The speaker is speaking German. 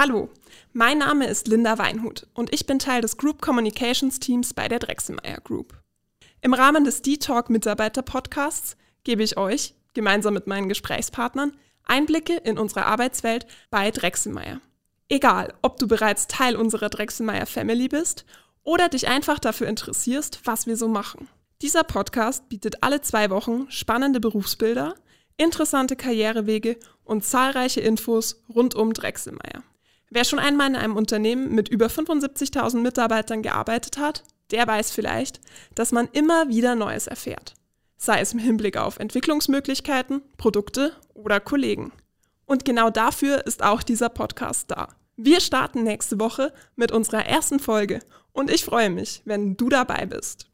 Hallo, mein Name ist Linda Weinhut und ich bin Teil des Group Communications Teams bei der Drechselmeier Group. Im Rahmen des D-Talk Mitarbeiter Podcasts gebe ich euch, gemeinsam mit meinen Gesprächspartnern, Einblicke in unsere Arbeitswelt bei Drechselmeier. Egal, ob du bereits Teil unserer Drechselmeier Family bist oder dich einfach dafür interessierst, was wir so machen. Dieser Podcast bietet alle zwei Wochen spannende Berufsbilder, interessante Karrierewege und zahlreiche Infos rund um Drechselmeier. Wer schon einmal in einem Unternehmen mit über 75.000 Mitarbeitern gearbeitet hat, der weiß vielleicht, dass man immer wieder Neues erfährt. Sei es im Hinblick auf Entwicklungsmöglichkeiten, Produkte oder Kollegen. Und genau dafür ist auch dieser Podcast da. Wir starten nächste Woche mit unserer ersten Folge und ich freue mich, wenn du dabei bist.